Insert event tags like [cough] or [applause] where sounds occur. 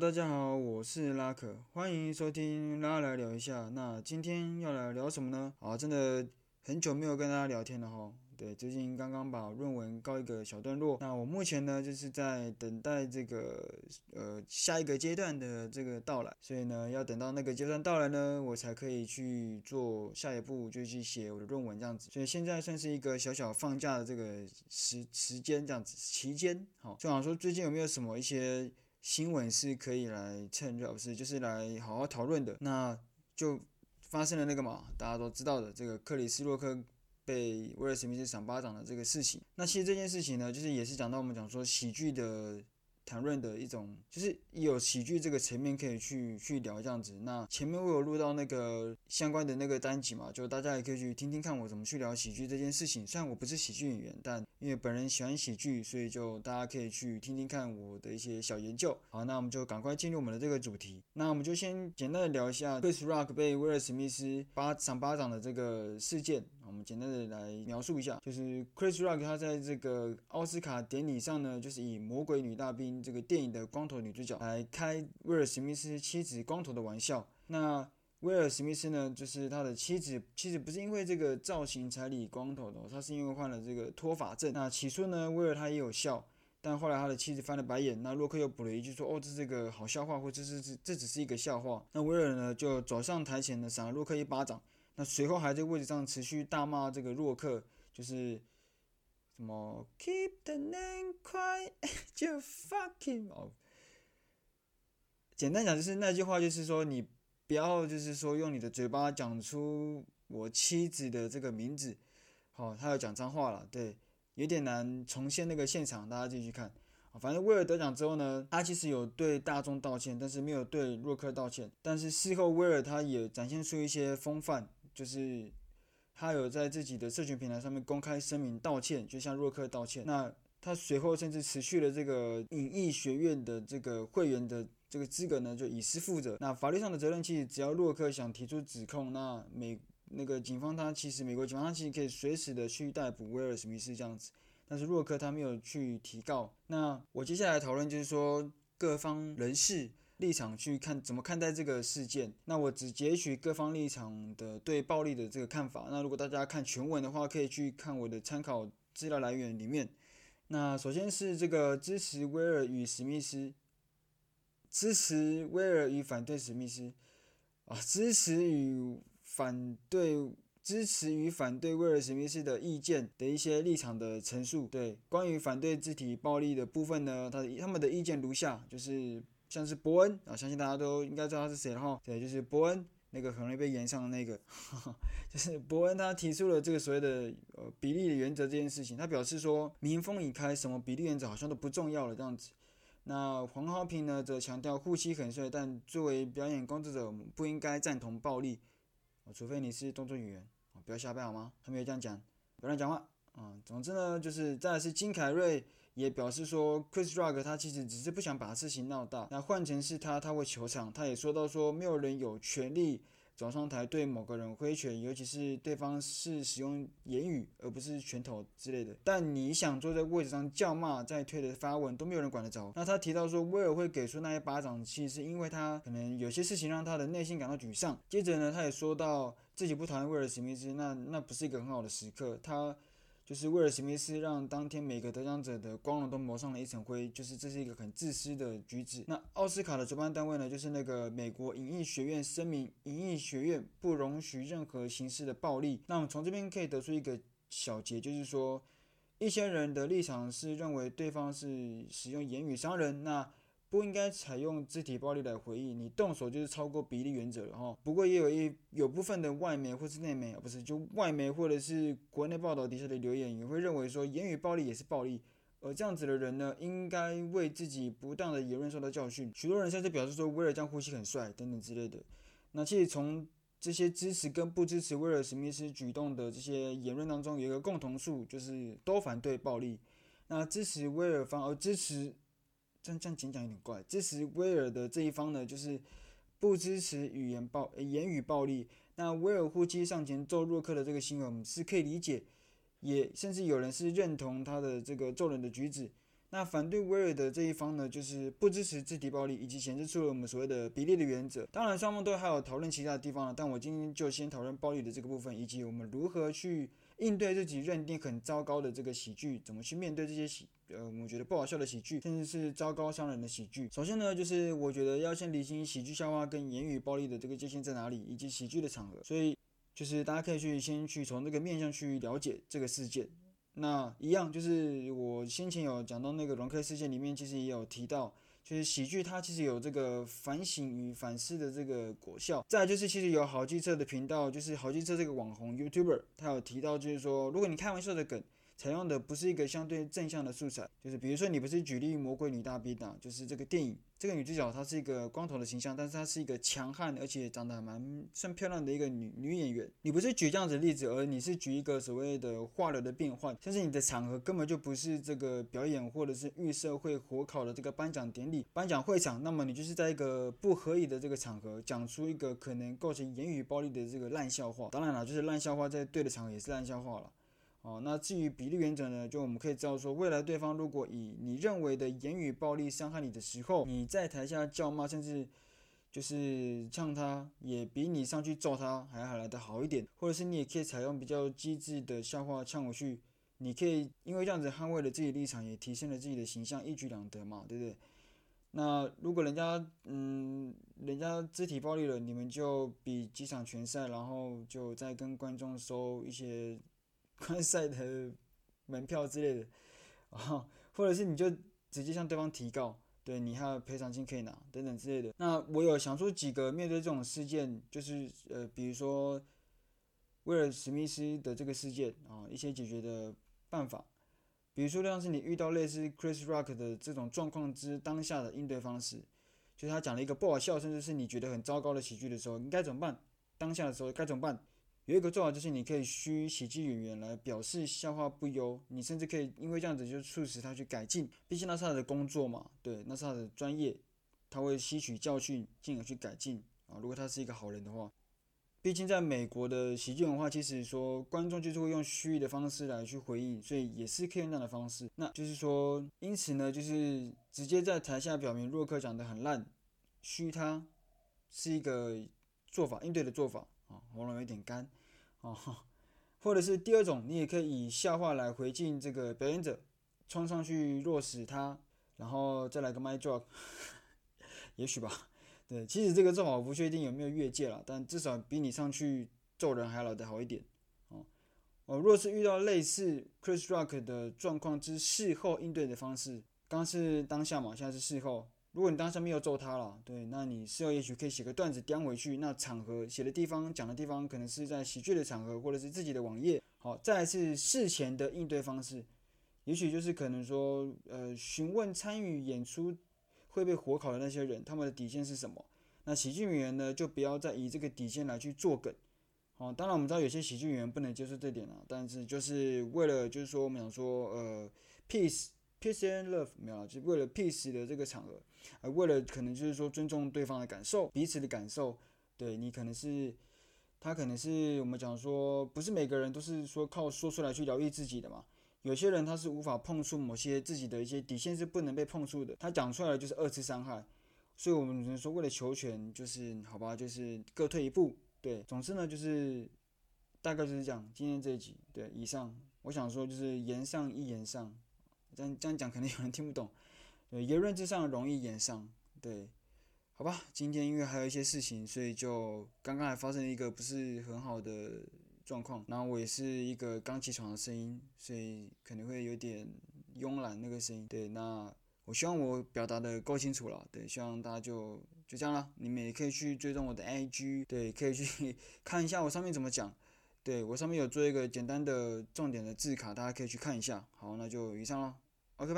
大家好，我是拉可，欢迎收听拉来聊一下。那今天要来聊什么呢？啊，真的很久没有跟大家聊天了哈。对，最近刚刚把论文告一个小段落。那我目前呢，就是在等待这个呃下一个阶段的这个到来。所以呢，要等到那个阶段到来呢，我才可以去做下一步，就去写我的论文这样子。所以现在算是一个小小放假的这个时时间这样子期间。好，就想说最近有没有什么一些新闻是可以来趁热，不是就是来好好讨论的？那就发生了那个嘛，大家都知道的这个克里斯洛克。被威尔史密斯赏巴掌的这个事情，那其实这件事情呢，就是也是讲到我们讲说喜剧的谈论的一种，就是有喜剧这个层面可以去去聊这样子。那前面我有录到那个相关的那个单集嘛，就大家也可以去听听看我怎么去聊喜剧这件事情。虽然我不是喜剧演员，但因为本人喜欢喜剧，所以就大家可以去听听看我的一些小研究。好，那我们就赶快进入我们的这个主题。那我们就先简单的聊一下 Chris Rock 被威尔史密斯巴赏巴掌的这个事件。我们简单的来描述一下，就是 Chris Rock 他在这个奥斯卡典礼上呢，就是以《魔鬼女大兵》这个电影的光头女主角来开威尔史密斯妻子光头的玩笑。那威尔史密斯呢，就是他的妻子，妻子不是因为这个造型才理光头的，他是因为患了这个脱发症。那起初呢，威尔他也有笑，但后来他的妻子翻了白眼。那洛克又补了一句说：“哦，这是个好笑话，或者是这这只是一个笑话。”那威尔呢，就走上台前呢，赏了洛克一巴掌。那随后还在位置上持续大骂这个洛克，就是什么 “keep the name quiet”，就 fucking 哦。简单讲就是那句话，就是说你不要就是说用你的嘴巴讲出我妻子的这个名字。好，他要讲脏话了，对，有点难重现那个现场，大家继续看。反正威尔得奖之后呢，他其实有对大众道歉，但是没有对洛克道歉。但是事后威尔他也展现出一些风范。就是他有在自己的社群平台上面公开声明道歉，就向洛克道歉。那他随后甚至辞去了这个影艺学院的这个会员的这个资格呢，就以私负责。那法律上的责任其实只要洛克想提出指控，那美那个警方他其实美国警方他其实可以随时的去逮捕威尔史密斯这样子。但是洛克他没有去提告。那我接下来讨论就是说各方人士。立场去看怎么看待这个事件，那我只截取各方立场的对暴力的这个看法。那如果大家看全文的话，可以去看我的参考资料来源里面。那首先是这个支持威尔与史密斯，支持威尔与反对史密斯，啊，支持与反对，支持与反对威尔史密斯的意见的一些立场的陈述。对，关于反对肢体暴力的部分呢，他他们的意见如下，就是。像是伯恩啊，相信大家都应该知道他是谁了哈。对，就是伯恩，那个很容易被炎上的那个，[laughs] 就是伯恩他提出了这个所谓的呃比例的原则这件事情。他表示说，民风已开，什么比例原则好像都不重要了这样子。那黄浩平呢，则强调护妻很帅，但作为表演工作者不应该赞同暴力，除非你是动作演员，不要瞎掰好吗？他没有这样讲，不要乱讲话。嗯，总之呢，就是再来是金凯瑞。也表示说，Chris Rock 他其实只是不想把事情闹大。那换成是他，他会求偿。他也说到说，没有人有权利走上台对某个人挥拳，尤其是对方是使用言语而不是拳头之类的。但你想坐在位置上叫骂，在推的发文都没有人管得着。那他提到说，威尔会给出那一巴掌，其实是因为他可能有些事情让他的内心感到沮丧。接着呢，他也说到自己不讨厌威尔史密斯，那那不是一个很好的时刻。他。就是威尔史密斯让当天每个得奖者的光荣都蒙上了一层灰，就是这是一个很自私的举止。那奥斯卡的主办单位呢，就是那个美国影艺学院声明，影艺学院不容许任何形式的暴力。那我们从这边可以得出一个小结，就是说一些人的立场是认为对方是使用言语伤人，那。不应该采用肢体暴力来回应，你动手就是超过比例原则了哈。不过也有一有部分的外媒或是内媒，不是就外媒或者是国内报道底下的留言，也会认为说言语暴力也是暴力，而这样子的人呢，应该为自己不当的言论受到教训。许多人甚至表示说威尔将呼吸很帅等等之类的。那其实从这些支持跟不支持威尔史密斯举动的这些言论当中，有一个共同数，就是都反对暴力。那支持威尔方而支持。这样这样讲讲有点怪。支持威尔的这一方呢，就是不支持语言暴言语暴力。那威尔夫妻上前揍洛克的这个新闻是可以理解，也甚至有人是认同他的这个揍人的举止。那反对威尔的这一方呢，就是不支持肢体暴力，以及显示出了我们所谓的比例的原则。当然，双方都还有讨论其他的地方了，但我今天就先讨论暴力的这个部分，以及我们如何去应对自己认定很糟糕的这个喜剧，怎么去面对这些喜，呃，我觉得不好笑的喜剧，甚至是糟糕伤人的喜剧。首先呢，就是我觉得要先厘清喜剧笑话跟言语暴力的这个界限在哪里，以及喜剧的场合。所以，就是大家可以去先去从这个面向去了解这个事件。那一样就是我先前有讲到那个龙 K 事件里面，其实也有提到，就是喜剧它其实有这个反省与反思的这个果效。再来就是其实有好机车的频道，就是好机车这个网红 YouTuber，他有提到就是说，如果你开玩笑的梗。采用的不是一个相对正向的素材，就是比如说你不是举例《魔鬼女大兵》啊，就是这个电影，这个女主角她是一个光头的形象，但是她是一个强悍而且长得还蛮算漂亮的一个女女演员。你不是举这样子的例子，而你是举一个所谓的化疗的变换，甚至你的场合根本就不是这个表演或者是预设会火烤的这个颁奖典礼、颁奖会场，那么你就是在一个不合理的这个场合讲出一个可能构成言语暴力的这个烂笑话。当然了，就是烂笑话在对的场合也是烂笑话了。哦，那至于比例原则呢？就我们可以知道说，未来对方如果以你认为的言语暴力伤害你的时候，你在台下叫骂，甚至就是呛他，也比你上去揍他还要来得好一点。或者是你也可以采用比较机智的笑话呛回去，你可以因为这样子捍卫了自己的立场，也提升了自己的形象，一举两得嘛，对不对？那如果人家嗯，人家肢体暴力了，你们就比几场拳赛，然后就再跟观众收一些。观赛的门票之类的，啊，[laughs] 或者是你就直接向对方提告，对你还有赔偿金可以拿等等之类的。那我有想出几个面对这种事件，就是呃，比如说威尔史密斯的这个事件啊，一些解决的办法，比如说像是你遇到类似 Chris Rock 的这种状况之当下的应对方式，就是他讲了一个不好笑，甚至是你觉得很糟糕的喜剧的时候，你该怎么办？当下的时候该怎么办？有一个做法就是，你可以虚喜剧演员来表示笑话不优，你甚至可以因为这样子就促使他去改进，毕竟那是他的工作嘛，对，那是他的专业，他会吸取教训，进而去改进啊。如果他是一个好人的话，毕竟在美国的喜剧文化，其实说观众就是会用虚拟的方式来去回应，所以也是可以用这样的方式。那就是说，因此呢，就是直接在台下表明洛克讲得很烂，虚他是一个做法，应对的做法啊。喉咙有点干。哦，[laughs] 或者是第二种，你也可以以笑话来回敬这个表演者，冲上去弱死他，然后再来个 mic drop，[laughs] 也许吧。对，其实这个做法我不确定有没有越界了，但至少比你上去揍人还要来得好一点。哦，哦，若是遇到类似 Chris Rock 的状况之事后应对的方式，刚是当下嘛，现在是事后。如果你当时没有揍他了，对，那你事后也许可以写个段子叼回去。那场合写的地方、讲的地方，可能是在喜剧的场合，或者是自己的网页。好，再来是事前的应对方式，也许就是可能说，呃，询问参与演出会被火烤的那些人，他们的底线是什么？那喜剧演员呢，就不要再以这个底线来去做梗。好，当然我们知道有些喜剧演员不能接受这点了，但是就是为了就是说我们想说，呃，peace。Peace and love 没有，就是为了 peace 的这个场合，而为了可能就是说尊重对方的感受，彼此的感受。对，你可能是，他可能是我们讲说，不是每个人都是说靠说出来去疗愈自己的嘛。有些人他是无法碰触某些自己的一些底线是不能被碰触的，他讲出来就是二次伤害。所以我们只能说为了求全，就是好吧，就是各退一步。对，总之呢就是大概就是这样。今天这一集，对，以上我想说就是言上一言上。这样这样讲可能有人听不懂，言论之上容易言上，对，好吧，今天因为还有一些事情，所以就刚刚还发生了一个不是很好的状况，然后我也是一个刚起床的声音，所以可能会有点慵懒那个声音，对，那我希望我表达的够清楚了，对，希望大家就就这样了，你们也可以去追踪我的 IG，对，可以去 [laughs] 看一下我上面怎么讲。对，我上面有做一个简单的重点的字卡，大家可以去看一下。好，那就以上了。OK，拜。